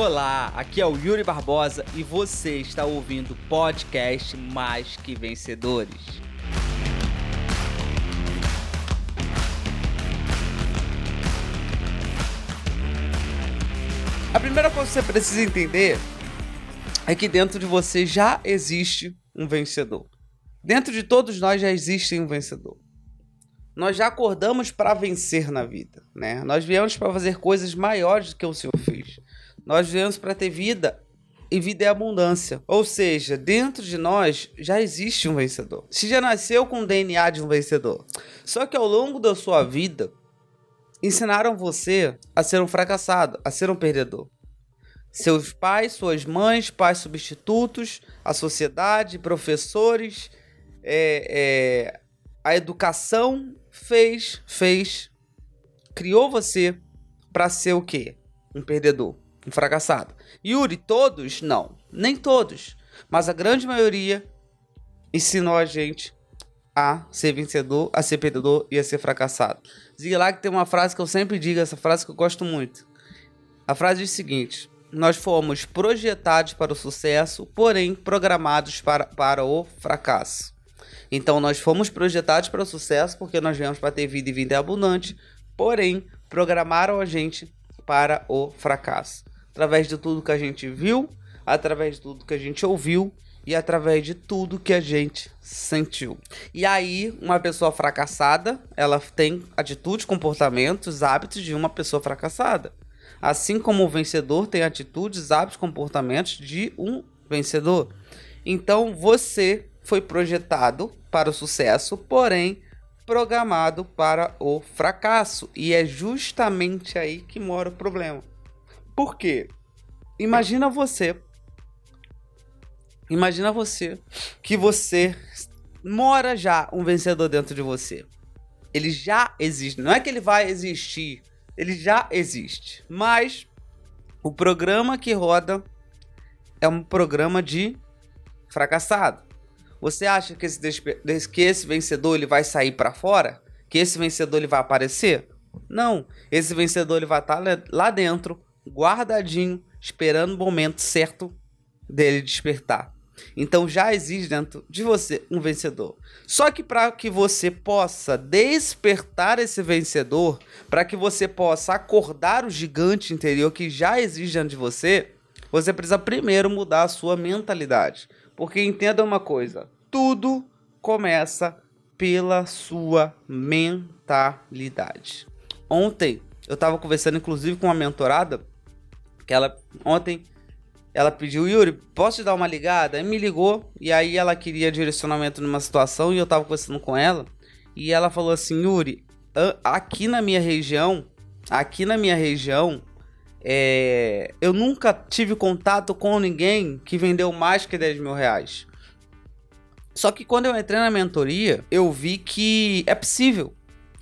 Olá, aqui é o Yuri Barbosa e você está ouvindo o podcast Mais Que Vencedores. A primeira coisa que você precisa entender é que dentro de você já existe um vencedor. Dentro de todos nós já existe um vencedor. Nós já acordamos para vencer na vida, né? Nós viemos para fazer coisas maiores do que o Senhor fez. Nós viemos para ter vida e vida é abundância. Ou seja, dentro de nós já existe um vencedor. Se já nasceu com o DNA de um vencedor. Só que ao longo da sua vida, ensinaram você a ser um fracassado, a ser um perdedor. Seus pais, suas mães, pais substitutos, a sociedade, professores, é, é, a educação fez, fez, criou você para ser o quê? Um perdedor, fracassado. Yuri, todos? Não, nem todos, mas a grande maioria ensinou a gente a ser vencedor, a ser perdedor e a ser fracassado. Ziglag tem uma frase que eu sempre digo, essa frase que eu gosto muito. A frase diz o seguinte: Nós fomos projetados para o sucesso, porém programados para, para o fracasso. Então nós fomos projetados para o sucesso porque nós viemos para ter vida e vida abundante, porém programaram a gente para o fracasso. Através de tudo que a gente viu, através de tudo que a gente ouviu e através de tudo que a gente sentiu. E aí, uma pessoa fracassada, ela tem atitudes, comportamentos, hábitos de uma pessoa fracassada. Assim como o vencedor tem atitudes, hábitos, comportamentos de um vencedor. Então, você foi projetado para o sucesso, porém programado para o fracasso. E é justamente aí que mora o problema. Por quê? Imagina você Imagina você que você mora já um vencedor dentro de você. Ele já existe. Não é que ele vai existir, ele já existe. Mas o programa que roda é um programa de fracassado. Você acha que esse, que esse vencedor ele vai sair para fora? Que esse vencedor ele vai aparecer? Não. Esse vencedor ele vai estar tá lá dentro, guardadinho, esperando o momento certo dele despertar. Então já existe dentro de você um vencedor. Só que para que você possa despertar esse vencedor, para que você possa acordar o gigante interior que já existe dentro de você, você precisa primeiro mudar a sua mentalidade. Porque entenda uma coisa: tudo começa pela sua mentalidade. Ontem eu estava conversando inclusive com uma mentorada que ela ontem ela pediu, Yuri, posso te dar uma ligada? Aí me ligou e aí ela queria direcionamento numa situação e eu tava conversando com ela. E ela falou assim, Yuri, aqui na minha região, aqui na minha região, é, eu nunca tive contato com ninguém que vendeu mais que 10 mil reais. Só que quando eu entrei na mentoria, eu vi que é possível.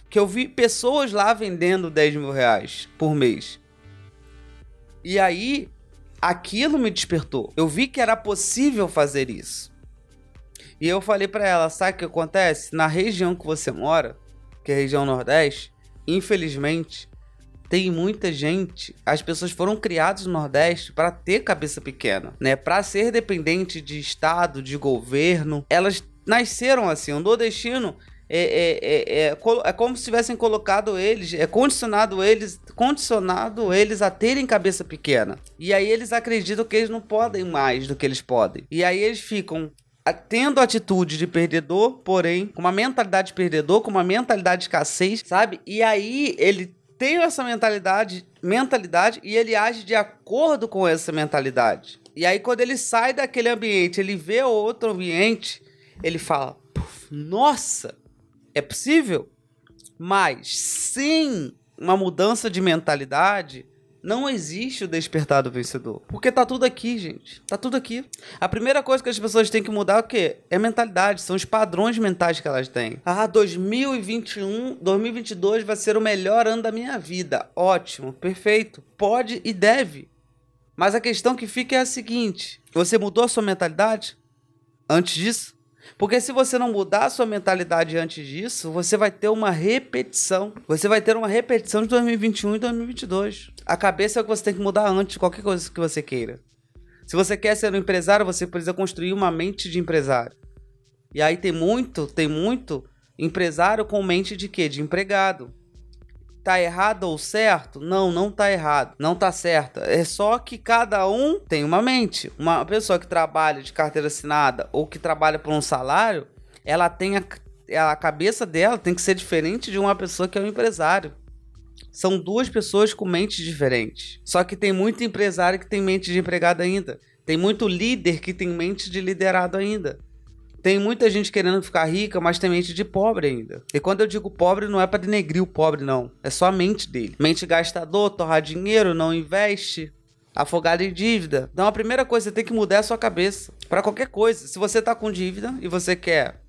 Que eu vi pessoas lá vendendo 10 mil reais por mês. E aí aquilo me despertou. Eu vi que era possível fazer isso. E eu falei para ela, sabe o que acontece? Na região que você mora, que é a região Nordeste, infelizmente, tem muita gente, as pessoas foram criadas no Nordeste para ter cabeça pequena, né? Para ser dependente de estado, de governo. Elas nasceram assim. O nordestino é, é, é, é, é como se tivessem colocado eles, é condicionado eles, condicionado eles a terem cabeça pequena. E aí eles acreditam que eles não podem mais do que eles podem. E aí eles ficam tendo atitude de perdedor, porém com uma mentalidade de perdedor, com uma mentalidade de escassez, sabe? E aí ele tem essa mentalidade, mentalidade e ele age de acordo com essa mentalidade. E aí quando ele sai daquele ambiente, ele vê outro ambiente, ele fala: "Nossa, é possível, mas sem uma mudança de mentalidade, não existe o despertar do vencedor. Porque tá tudo aqui, gente. Tá tudo aqui. A primeira coisa que as pessoas têm que mudar é o quê? É a mentalidade, são os padrões mentais que elas têm. Ah, 2021, 2022 vai ser o melhor ano da minha vida. Ótimo, perfeito. Pode e deve. Mas a questão que fica é a seguinte: você mudou a sua mentalidade antes disso? Porque se você não mudar a sua mentalidade antes disso, você vai ter uma repetição. Você vai ter uma repetição de 2021 e 2022. A cabeça é o que você tem que mudar antes de qualquer coisa que você queira. Se você quer ser um empresário, você precisa construir uma mente de empresário. E aí tem muito, tem muito empresário com mente de quê? De empregado. Tá errado ou certo? Não, não tá errado. Não tá certo. É só que cada um tem uma mente. Uma pessoa que trabalha de carteira assinada ou que trabalha por um salário, ela tem a, a cabeça dela tem que ser diferente de uma pessoa que é um empresário. São duas pessoas com mentes diferentes. Só que tem muito empresário que tem mente de empregado ainda. Tem muito líder que tem mente de liderado ainda. Tem muita gente querendo ficar rica, mas tem mente de pobre ainda. E quando eu digo pobre, não é para denegrir o pobre, não. É só a mente dele. Mente gastador, torrar dinheiro, não investe, afogado em dívida. Então a primeira coisa você tem que mudar a sua cabeça. Para qualquer coisa. Se você tá com dívida e você quer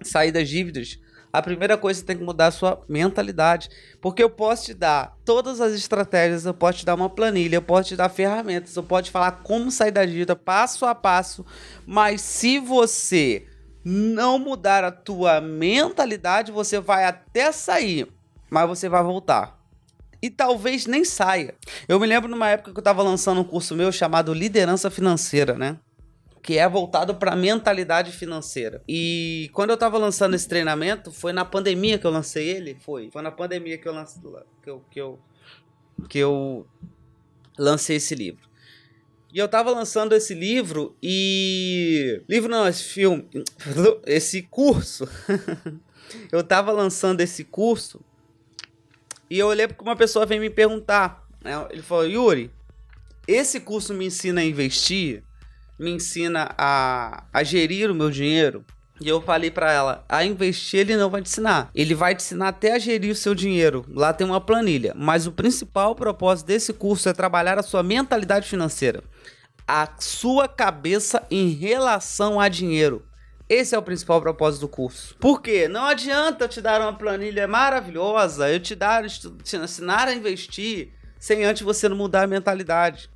sair das dívidas, a primeira coisa que tem que mudar a sua mentalidade. Porque eu posso te dar todas as estratégias, eu posso te dar uma planilha, eu posso te dar ferramentas, eu posso te falar como sair da dívida passo a passo. Mas se você não mudar a tua mentalidade, você vai até sair, mas você vai voltar. E talvez nem saia. Eu me lembro numa época que eu estava lançando um curso meu chamado Liderança Financeira, né? Que é voltado para mentalidade financeira. E quando eu estava lançando esse treinamento, foi na pandemia que eu lancei ele? Foi. Foi na pandemia que eu lancei, que eu, que eu, que eu lancei esse livro. E eu tava lançando esse livro e. Livro não, esse filme. Esse curso. eu tava lançando esse curso e eu olhei porque uma pessoa veio me perguntar. Né? Ele falou: Yuri, esse curso me ensina a investir, me ensina a, a gerir o meu dinheiro. E eu falei para ela, a investir ele não vai te ensinar. Ele vai te ensinar até a gerir o seu dinheiro. Lá tem uma planilha. Mas o principal propósito desse curso é trabalhar a sua mentalidade financeira. A sua cabeça em relação a dinheiro. Esse é o principal propósito do curso. Por quê? Não adianta eu te dar uma planilha maravilhosa, eu te dar, te ensinar a investir, sem antes você não mudar a mentalidade.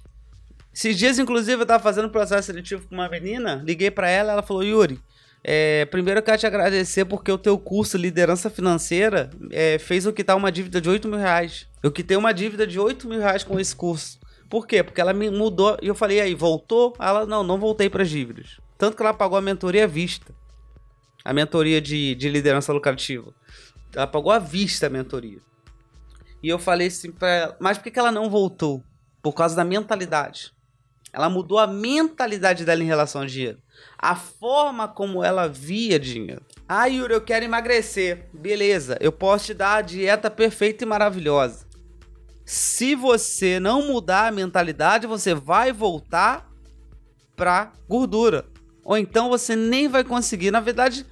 Esses dias, inclusive, eu tava fazendo um processo seletivo com uma menina, liguei para ela, ela falou, Yuri, é, primeiro eu quero te agradecer porque o teu curso Liderança Financeira é, fez eu quitar uma dívida de 8 mil reais. Eu quitei uma dívida de 8 mil reais com esse curso. Por quê? Porque ela me mudou e eu falei, aí, voltou? Ela, não, não voltei para as dívidas. Tanto que ela pagou a mentoria à vista. A mentoria de, de liderança lucrativa. Ela pagou à vista a mentoria. E eu falei assim pra ela, mas por que ela não voltou? Por causa da mentalidade. Ela mudou a mentalidade dela em relação ao dinheiro a forma como ela via dinheiro. Ah, Yuri, eu quero emagrecer. Beleza, eu posso te dar a dieta perfeita e maravilhosa. Se você não mudar a mentalidade, você vai voltar para gordura. Ou então você nem vai conseguir. Na verdade,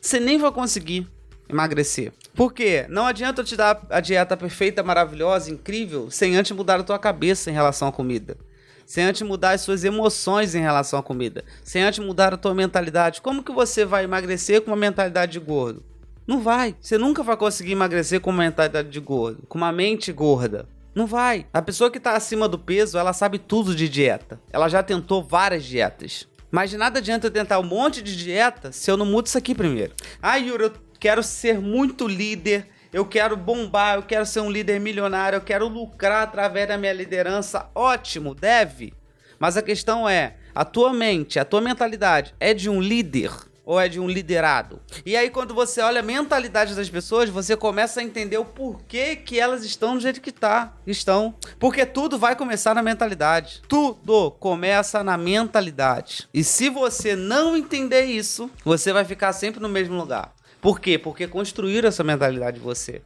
você nem vai conseguir emagrecer. Por quê? Não adianta eu te dar a dieta perfeita, maravilhosa, incrível, sem antes mudar a tua cabeça em relação à comida sem antes mudar as suas emoções em relação à comida, sem antes mudar a tua mentalidade. Como que você vai emagrecer com uma mentalidade de gordo? Não vai. Você nunca vai conseguir emagrecer com uma mentalidade de gordo, com uma mente gorda. Não vai. A pessoa que está acima do peso, ela sabe tudo de dieta. Ela já tentou várias dietas. Mas de nada adianta eu tentar um monte de dieta se eu não mudo isso aqui primeiro. Ah, Yuri, eu quero ser muito líder eu quero bombar, eu quero ser um líder milionário, eu quero lucrar através da minha liderança. Ótimo, deve. Mas a questão é, a tua mente, a tua mentalidade é de um líder ou é de um liderado? E aí quando você olha a mentalidade das pessoas, você começa a entender o porquê que elas estão do jeito que tá, estão. Porque tudo vai começar na mentalidade. Tudo começa na mentalidade. E se você não entender isso, você vai ficar sempre no mesmo lugar. Por quê? Porque construíram essa mentalidade de você.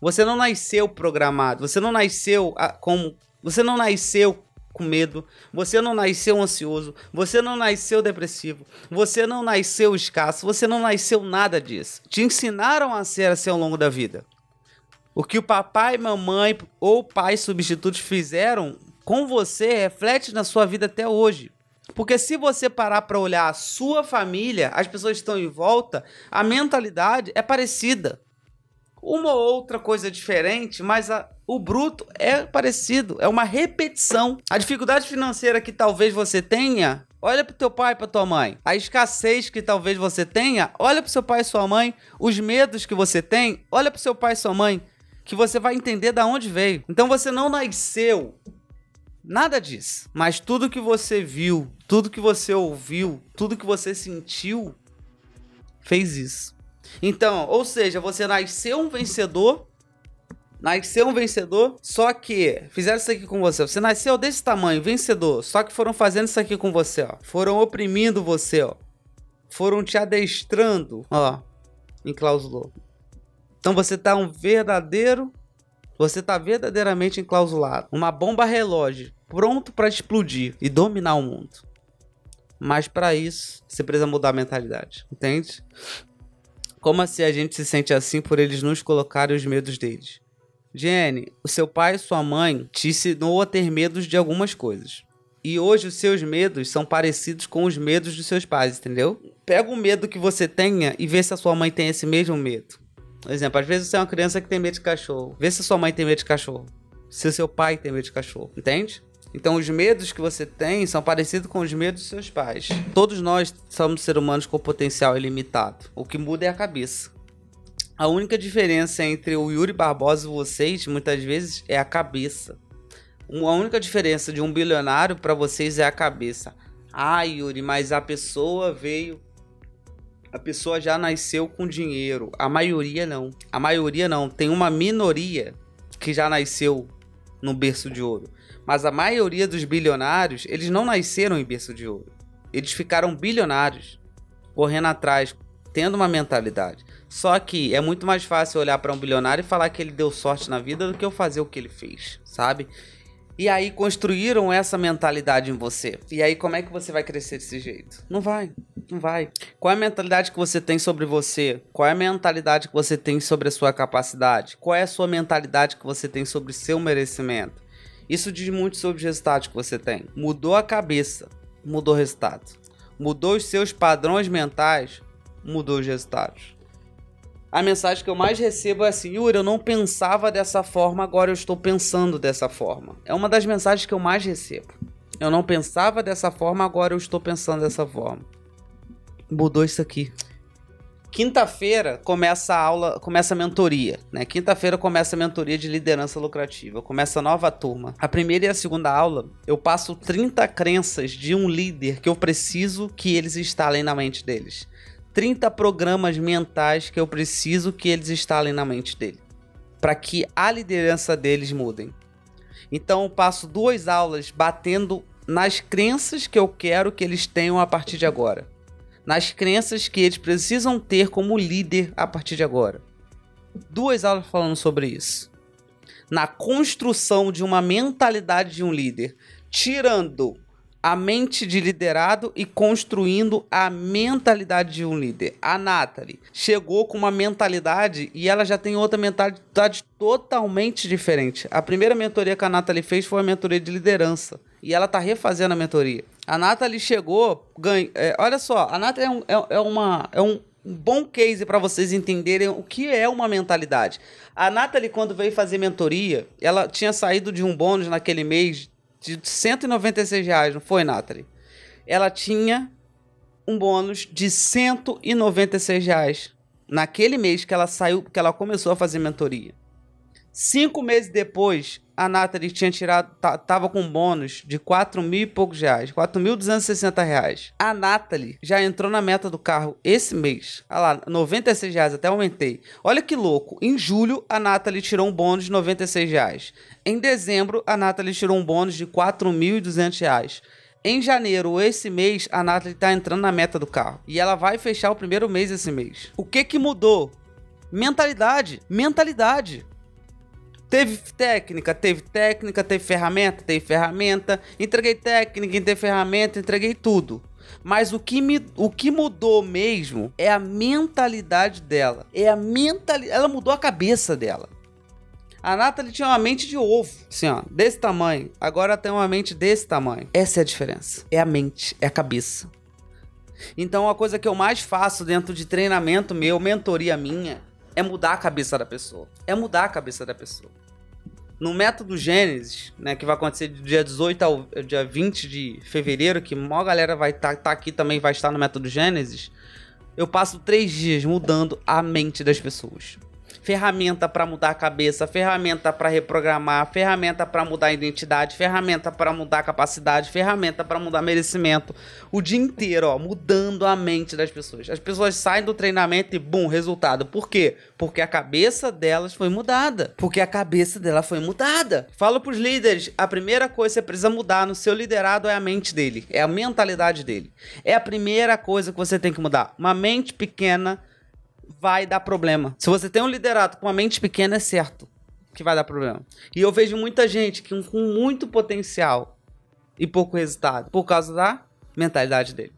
Você não nasceu programado, você não nasceu como. Você não nasceu com medo, você não nasceu ansioso, você não nasceu depressivo, você não nasceu escasso, você não nasceu nada disso. Te ensinaram a ser assim ao longo da vida. O que o papai, mamãe ou pai substitutos fizeram com você reflete na sua vida até hoje. Porque se você parar para olhar a sua família, as pessoas que estão em volta, a mentalidade é parecida. Uma ou outra coisa diferente, mas a, o bruto é parecido, é uma repetição. A dificuldade financeira que talvez você tenha, Olha pro teu pai e pra tua mãe. A escassez que talvez você tenha, olha pro seu pai e sua mãe. Os medos que você tem, olha pro seu pai e sua mãe. Que você vai entender da onde veio. Então você não nasceu Nada disso. Mas tudo que você viu, tudo que você ouviu, tudo que você sentiu, fez isso. Então, ou seja, você nasceu um vencedor. Nasceu um vencedor, só que fizeram isso aqui com você. Você nasceu desse tamanho, vencedor, só que foram fazendo isso aqui com você, ó. Foram oprimindo você, ó. Foram te adestrando, ó. Enclausulou. Então você tá um verdadeiro você está verdadeiramente enclausulado. Uma bomba relógio pronto para explodir e dominar o mundo. Mas para isso, você precisa mudar a mentalidade, entende? Como assim a gente se sente assim por eles nos colocarem os medos deles? Jenny, o seu pai e sua mãe te ensinou a ter medos de algumas coisas. E hoje os seus medos são parecidos com os medos dos seus pais, entendeu? Pega o medo que você tenha e vê se a sua mãe tem esse mesmo medo. Por exemplo, às vezes você é uma criança que tem medo de cachorro. Vê se a sua mãe tem medo de cachorro. Se o seu pai tem medo de cachorro. Entende? Então, os medos que você tem são parecidos com os medos dos seus pais. Todos nós somos seres humanos com potencial ilimitado. O que muda é a cabeça. A única diferença entre o Yuri Barbosa e vocês, muitas vezes, é a cabeça. A única diferença de um bilionário para vocês é a cabeça. Ah, Yuri, mas a pessoa veio. A pessoa já nasceu com dinheiro. A maioria não. A maioria não. Tem uma minoria que já nasceu no berço de ouro. Mas a maioria dos bilionários, eles não nasceram em berço de ouro. Eles ficaram bilionários, correndo atrás, tendo uma mentalidade. Só que é muito mais fácil olhar para um bilionário e falar que ele deu sorte na vida do que eu fazer o que ele fez, sabe? E aí construíram essa mentalidade em você. E aí como é que você vai crescer desse jeito? Não vai, não vai. Qual é a mentalidade que você tem sobre você? Qual é a mentalidade que você tem sobre a sua capacidade? Qual é a sua mentalidade que você tem sobre seu merecimento? Isso diz muito sobre os resultados que você tem. Mudou a cabeça, mudou o resultado. Mudou os seus padrões mentais, mudou os resultados. A mensagem que eu mais recebo é assim: Yuri, eu não pensava dessa forma, agora eu estou pensando dessa forma. É uma das mensagens que eu mais recebo. Eu não pensava dessa forma, agora eu estou pensando dessa forma. Mudou isso aqui. Quinta-feira começa a aula, começa a mentoria, né? Quinta-feira começa a mentoria de liderança lucrativa. Começa a nova turma. A primeira e a segunda aula, eu passo 30 crenças de um líder que eu preciso que eles instalem na mente deles. 30 programas mentais que eu preciso que eles instalem na mente dele, para que a liderança deles mudem. Então eu passo duas aulas batendo nas crenças que eu quero que eles tenham a partir de agora nas crenças que eles precisam ter como líder a partir de agora. Duas aulas falando sobre isso. Na construção de uma mentalidade de um líder, tirando a mente de liderado e construindo a mentalidade de um líder. A Nathalie chegou com uma mentalidade e ela já tem outra mentalidade totalmente diferente. A primeira mentoria que a Nathalie fez foi a mentoria de liderança e ela tá refazendo a mentoria. A Nathalie chegou, ganha, é, olha só, a Nathalie é, um, é, é uma, é um bom case para vocês entenderem o que é uma mentalidade. A Nathalie, quando veio fazer mentoria, ela tinha saído de um bônus naquele mês de 196 reais, não foi, Nathalie? Ela tinha um bônus de 196 reais naquele mês que ela saiu, que ela começou a fazer mentoria. Cinco meses depois, a Nathalie tinha tirado, tava com bônus de 4 mil e poucos reais, 4.260 reais. A Nathalie já entrou na meta do carro esse mês. Olha lá, 96 reais, até aumentei. Olha que louco, em julho a Nathalie tirou um bônus de 96 reais. Em dezembro, a Nathalie tirou um bônus de 4.200 reais. Em janeiro, esse mês, a Nathalie está entrando na meta do carro. E ela vai fechar o primeiro mês esse mês. O que que mudou? Mentalidade. Mentalidade. Teve técnica, teve técnica, teve ferramenta, teve ferramenta. Entreguei técnica, entreguei ferramenta, entreguei tudo. Mas o que, me, o que mudou mesmo é a mentalidade dela. É a mentalidade. Ela mudou a cabeça dela. A Nathalie tinha uma mente de ovo, assim, ó, desse tamanho. Agora tem uma mente desse tamanho. Essa é a diferença. É a mente, é a cabeça. Então, a coisa que eu mais faço dentro de treinamento meu, mentoria minha, é mudar a cabeça da pessoa. É mudar a cabeça da pessoa. no método Gênesis, né, que vai acontecer do dia 18 ao dia 20 de fevereiro, que a maior galera vai estar tá, tá aqui também, vai estar no método Gênesis, eu passo três dias mudando a mente das pessoas ferramenta para mudar a cabeça, ferramenta para reprogramar, ferramenta para mudar a identidade, ferramenta para mudar a capacidade, ferramenta para mudar merecimento. O dia inteiro, ó, mudando a mente das pessoas. As pessoas saem do treinamento e bum, resultado. Por quê? Porque a cabeça delas foi mudada. Porque a cabeça dela foi mudada. Falo pros líderes, a primeira coisa que você precisa mudar no seu liderado é a mente dele, é a mentalidade dele. É a primeira coisa que você tem que mudar. Uma mente pequena vai dar problema. Se você tem um liderato com uma mente pequena, é certo que vai dar problema. E eu vejo muita gente que com muito potencial e pouco resultado por causa da mentalidade dele.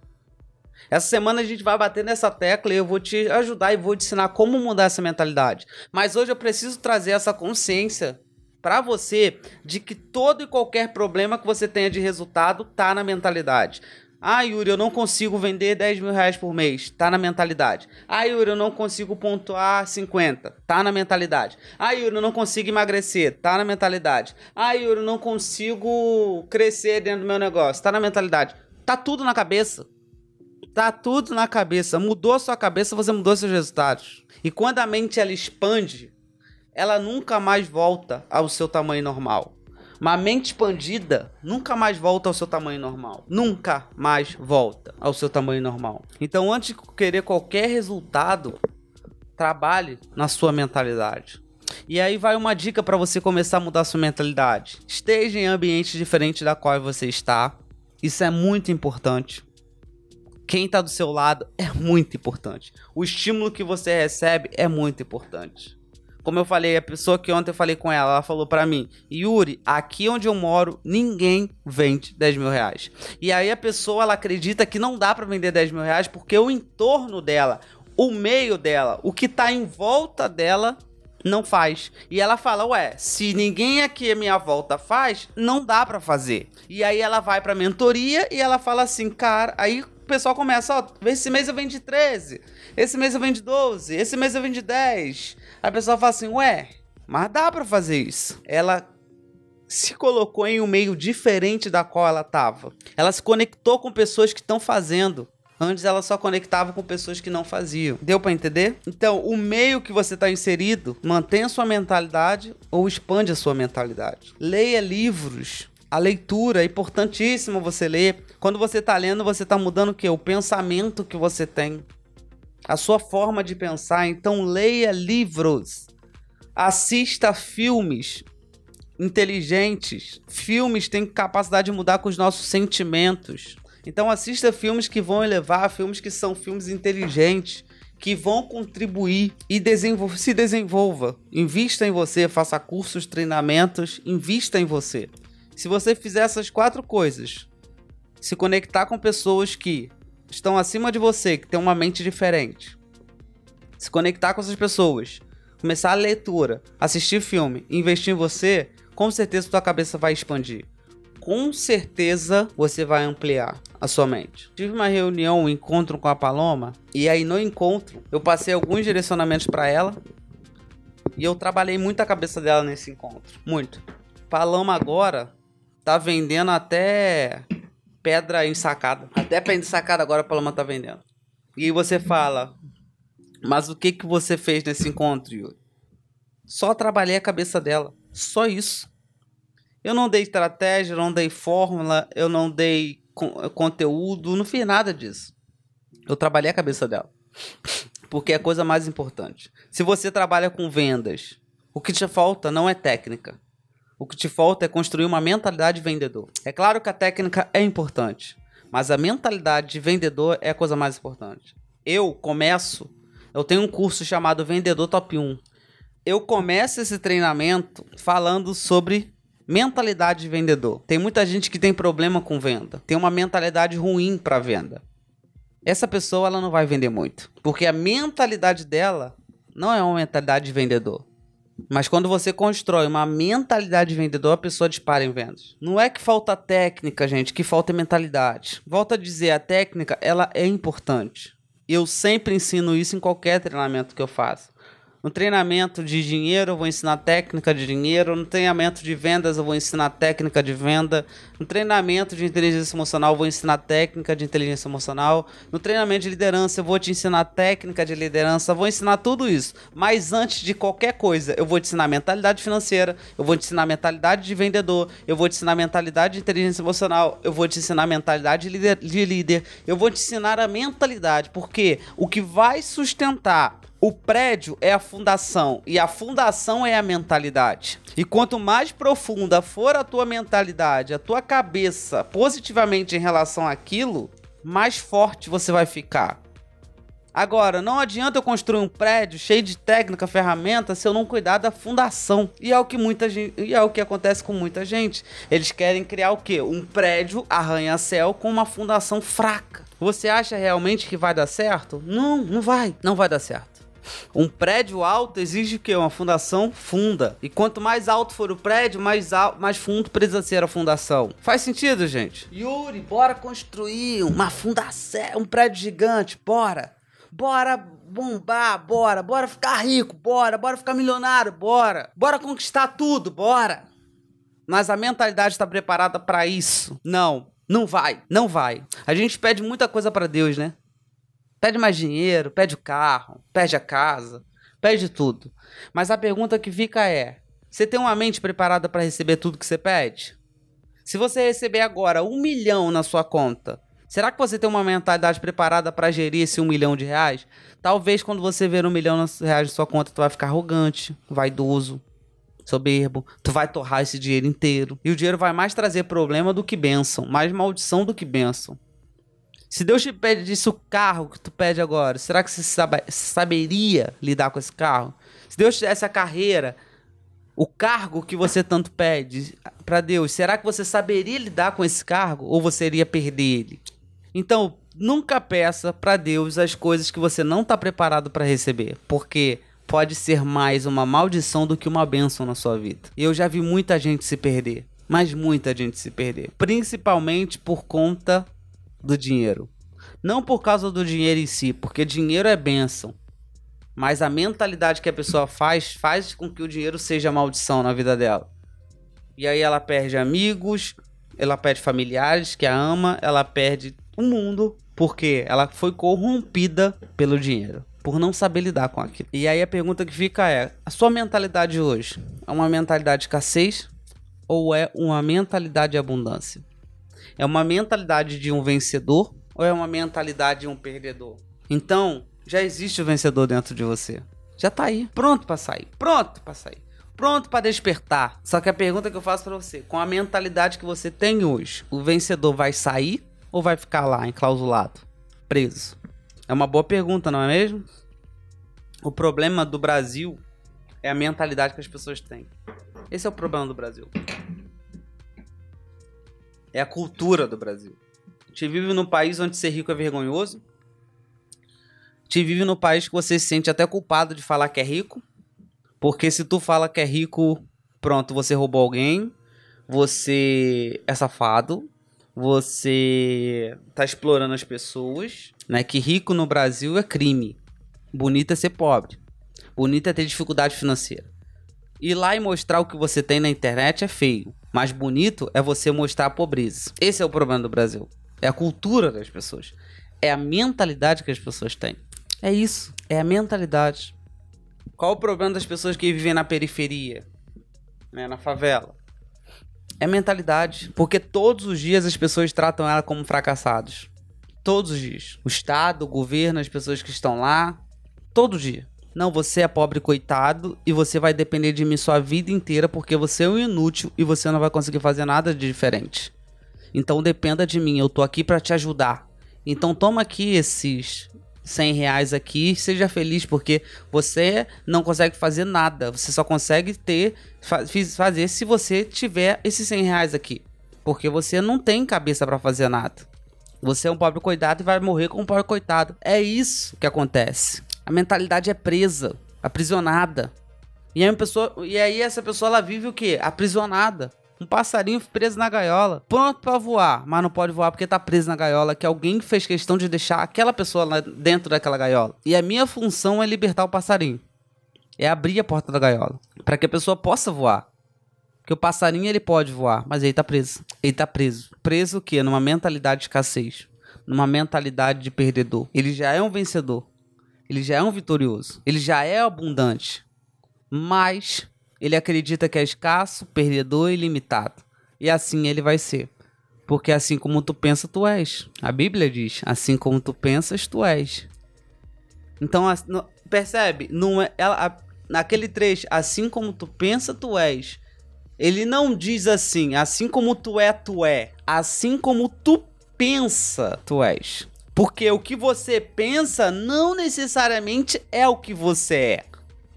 Essa semana a gente vai bater nessa tecla e eu vou te ajudar e vou te ensinar como mudar essa mentalidade. Mas hoje eu preciso trazer essa consciência para você de que todo e qualquer problema que você tenha de resultado tá na mentalidade. Ah, Yuri, eu não consigo vender 10 mil reais por mês. Tá na mentalidade. Ah, Yuri, eu não consigo pontuar 50. Tá na mentalidade. Ah, Yuri, eu não consigo emagrecer. Tá na mentalidade. Ah, Yuri, eu não consigo crescer dentro do meu negócio. Tá na mentalidade. Tá tudo na cabeça. Tá tudo na cabeça. Mudou sua cabeça, você mudou seus resultados. E quando a mente ela expande, ela nunca mais volta ao seu tamanho normal. Uma mente expandida nunca mais volta ao seu tamanho normal. Nunca mais volta ao seu tamanho normal. Então, antes de querer qualquer resultado, trabalhe na sua mentalidade. E aí vai uma dica para você começar a mudar sua mentalidade. Esteja em ambientes diferentes da qual você está. Isso é muito importante. Quem está do seu lado é muito importante. O estímulo que você recebe é muito importante. Como eu falei, a pessoa que ontem eu falei com ela, ela falou para mim, Yuri, aqui onde eu moro, ninguém vende 10 mil reais. E aí a pessoa, ela acredita que não dá para vender 10 mil reais porque o entorno dela, o meio dela, o que tá em volta dela não faz. E ela fala, ué, se ninguém aqui à minha volta faz, não dá para fazer. E aí ela vai pra mentoria e ela fala assim, cara, aí o pessoal começa, ó, esse mês eu vendi 13, esse mês eu vendi 12, esse mês eu vendi 10. A pessoa fala assim, ué, mas dá para fazer isso. Ela se colocou em um meio diferente da qual ela estava. Ela se conectou com pessoas que estão fazendo. Antes ela só conectava com pessoas que não faziam. Deu para entender? Então, o meio que você está inserido, mantém a sua mentalidade ou expande a sua mentalidade. Leia livros. A leitura é importantíssima você ler. Quando você está lendo, você está mudando o que? O pensamento que você tem a sua forma de pensar. Então, leia livros, assista filmes inteligentes. Filmes têm capacidade de mudar com os nossos sentimentos. Então, assista filmes que vão elevar, filmes que são filmes inteligentes, que vão contribuir e desenvol se desenvolva. Invista em você, faça cursos, treinamentos, invista em você. Se você fizer essas quatro coisas, se conectar com pessoas que estão acima de você, que tem uma mente diferente, se conectar com essas pessoas, começar a leitura, assistir filme, investir em você, com certeza sua cabeça vai expandir. Com certeza você vai ampliar a sua mente. Tive uma reunião, um encontro com a Paloma, e aí no encontro eu passei alguns direcionamentos para ela e eu trabalhei muito a cabeça dela nesse encontro, muito. Paloma agora tá vendendo até pedra ensacada. Até pedra ensacada agora a Paloma tá vendendo. E você fala, mas o que que você fez nesse encontro, Yuri? Só trabalhei a cabeça dela. Só isso. Eu não dei estratégia, não dei fórmula, eu não dei conteúdo, não fiz nada disso. Eu trabalhei a cabeça dela. Porque é a coisa mais importante. Se você trabalha com vendas, o que te falta não é técnica. O que te falta é construir uma mentalidade de vendedor. É claro que a técnica é importante, mas a mentalidade de vendedor é a coisa mais importante. Eu começo, eu tenho um curso chamado Vendedor Top 1. Eu começo esse treinamento falando sobre mentalidade de vendedor. Tem muita gente que tem problema com venda, tem uma mentalidade ruim para venda. Essa pessoa ela não vai vender muito, porque a mentalidade dela não é uma mentalidade de vendedor. Mas quando você constrói uma mentalidade de vendedor, a pessoa dispara em vendas. Não é que falta técnica, gente, que falta mentalidade. Volto a dizer, a técnica, ela é importante. Eu sempre ensino isso em qualquer treinamento que eu faço. No treinamento de dinheiro, eu vou ensinar técnica de dinheiro. No treinamento de vendas, eu vou ensinar técnica de venda. No treinamento de inteligência emocional, eu vou ensinar técnica de inteligência emocional. No treinamento de liderança, eu vou te ensinar técnica de liderança. Eu vou ensinar tudo isso. Mas antes de qualquer coisa, eu vou te ensinar mentalidade financeira. Eu vou te ensinar mentalidade de vendedor. Eu vou te ensinar mentalidade de inteligência emocional. Eu vou te ensinar mentalidade de líder. De líder. Eu vou te ensinar a mentalidade. Porque o que vai sustentar o prédio é a fundação e a fundação é a mentalidade. E quanto mais profunda for a tua mentalidade, a tua cabeça positivamente em relação àquilo, mais forte você vai ficar. Agora, não adianta eu construir um prédio cheio de técnica, ferramenta, se eu não cuidar da fundação. E é o que muita gente, e é o que acontece com muita gente. Eles querem criar o quê? Um prédio arranha-céu com uma fundação fraca. Você acha realmente que vai dar certo? Não, não vai. Não vai dar certo. Um prédio alto exige o quê? Uma fundação funda. E quanto mais alto for o prédio, mais, alto, mais fundo precisa ser a fundação. Faz sentido, gente? Yuri, bora construir uma fundação, um prédio gigante, bora. Bora bombar, bora. Bora ficar rico, bora. Bora ficar milionário, bora. Bora conquistar tudo, bora. Mas a mentalidade está preparada para isso? Não, não vai, não vai. A gente pede muita coisa para Deus, né? Pede mais dinheiro, pede o carro, pede a casa, pede tudo. Mas a pergunta que fica é: você tem uma mente preparada para receber tudo que você pede? Se você receber agora um milhão na sua conta, será que você tem uma mentalidade preparada para gerir esse um milhão de reais? Talvez quando você ver um milhão de reais na sua conta, tu vai ficar arrogante, vaidoso, soberbo, tu vai torrar esse dinheiro inteiro. E o dinheiro vai mais trazer problema do que bênção, mais maldição do que bênção. Se Deus te pedisse o carro que tu pede agora, será que você sabe, saberia lidar com esse carro? Se Deus te desse a carreira, o cargo que você tanto pede para Deus, será que você saberia lidar com esse cargo ou você iria perder ele? Então, nunca peça para Deus as coisas que você não está preparado para receber, porque pode ser mais uma maldição do que uma bênção na sua vida. Eu já vi muita gente se perder, mas muita gente se perder, principalmente por conta do dinheiro. Não por causa do dinheiro em si, porque dinheiro é bênção. Mas a mentalidade que a pessoa faz faz com que o dinheiro seja maldição na vida dela. E aí ela perde amigos, ela perde familiares que a ama, ela perde o mundo porque ela foi corrompida pelo dinheiro, por não saber lidar com aquilo. E aí a pergunta que fica é: a sua mentalidade hoje é uma mentalidade de escassez ou é uma mentalidade de abundância? É uma mentalidade de um vencedor ou é uma mentalidade de um perdedor? Então, já existe o vencedor dentro de você. Já tá aí, pronto para sair, pronto para sair, pronto para despertar. Só que a pergunta que eu faço para você, com a mentalidade que você tem hoje, o vencedor vai sair ou vai ficar lá enclausulado, preso? É uma boa pergunta, não é mesmo? O problema do Brasil é a mentalidade que as pessoas têm. Esse é o problema do Brasil é a cultura do Brasil. A gente vive num país onde ser rico é vergonhoso. Gente vive num país que você se sente até culpado de falar que é rico. Porque se tu fala que é rico, pronto, você roubou alguém, você é safado, você tá explorando as pessoas, né? Que rico no Brasil é crime. Bonito é ser pobre. Bonito é ter dificuldade financeira. Ir lá e mostrar o que você tem na internet é feio. Mas bonito é você mostrar a pobreza. Esse é o problema do Brasil. É a cultura das pessoas. É a mentalidade que as pessoas têm. É isso. É a mentalidade. Qual o problema das pessoas que vivem na periferia? Né, na favela? É mentalidade. Porque todos os dias as pessoas tratam ela como fracassados. Todos os dias. O Estado, o governo, as pessoas que estão lá. Todo dia. Não, você é pobre coitado e você vai depender de mim sua vida inteira porque você é um inútil e você não vai conseguir fazer nada de diferente. Então dependa de mim, eu tô aqui para te ajudar. Então toma aqui esses 100 reais aqui, seja feliz porque você não consegue fazer nada. Você só consegue ter fazer se você tiver esses 100 reais aqui, porque você não tem cabeça para fazer nada. Você é um pobre coitado e vai morrer como um pobre coitado. É isso que acontece a mentalidade é presa, aprisionada. E aí, pessoa, e aí essa pessoa ela vive o quê? Aprisionada. Um passarinho preso na gaiola, pronto para voar, mas não pode voar porque tá preso na gaiola, que alguém fez questão de deixar aquela pessoa lá dentro daquela gaiola. E a minha função é libertar o passarinho. É abrir a porta da gaiola para que a pessoa possa voar. Porque o passarinho ele pode voar, mas ele tá preso. Ele tá preso. Preso o quê? Numa mentalidade de escassez, numa mentalidade de perdedor. Ele já é um vencedor. Ele já é um vitorioso. Ele já é abundante. Mas ele acredita que é escasso, perdedor e limitado. E assim ele vai ser. Porque assim como tu pensa, tu és. A Bíblia diz: assim como tu pensas, tu és. Então, percebe? Não é, ela, naquele trecho, assim como tu pensa, tu és. Ele não diz assim, assim como tu é, tu é. Assim como tu pensa, tu és. Porque o que você pensa não necessariamente é o que você é.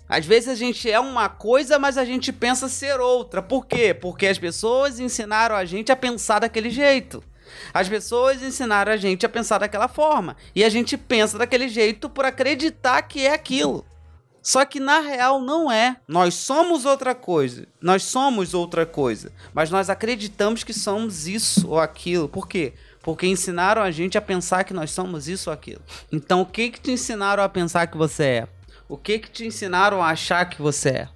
Às vezes a gente é uma coisa, mas a gente pensa ser outra. Por quê? Porque as pessoas ensinaram a gente a pensar daquele jeito. As pessoas ensinaram a gente a pensar daquela forma. E a gente pensa daquele jeito por acreditar que é aquilo. Só que na real não é. Nós somos outra coisa. Nós somos outra coisa. Mas nós acreditamos que somos isso ou aquilo. Por quê? Porque ensinaram a gente a pensar que nós somos isso ou aquilo. Então o que que te ensinaram a pensar que você é? O que que te ensinaram a achar que você é?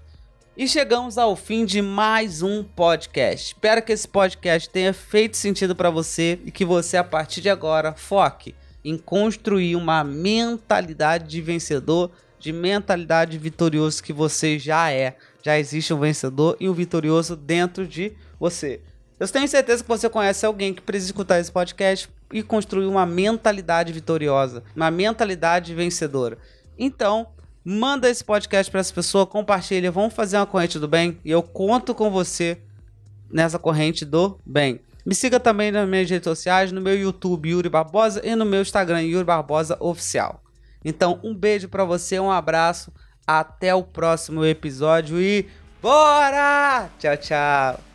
E chegamos ao fim de mais um podcast. Espero que esse podcast tenha feito sentido para você e que você a partir de agora foque em construir uma mentalidade de vencedor, de mentalidade vitorioso que você já é. Já existe um vencedor e um vitorioso dentro de você. Eu tenho certeza que você conhece alguém que precisa escutar esse podcast e construir uma mentalidade vitoriosa, uma mentalidade vencedora. Então, Manda esse podcast para essa pessoa, compartilha, vamos fazer uma corrente do bem e eu conto com você nessa corrente do bem. Me siga também nas minhas redes sociais, no meu YouTube Yuri Barbosa e no meu Instagram Yuri Barbosa Oficial. Então, um beijo para você, um abraço, até o próximo episódio e bora! Tchau, tchau.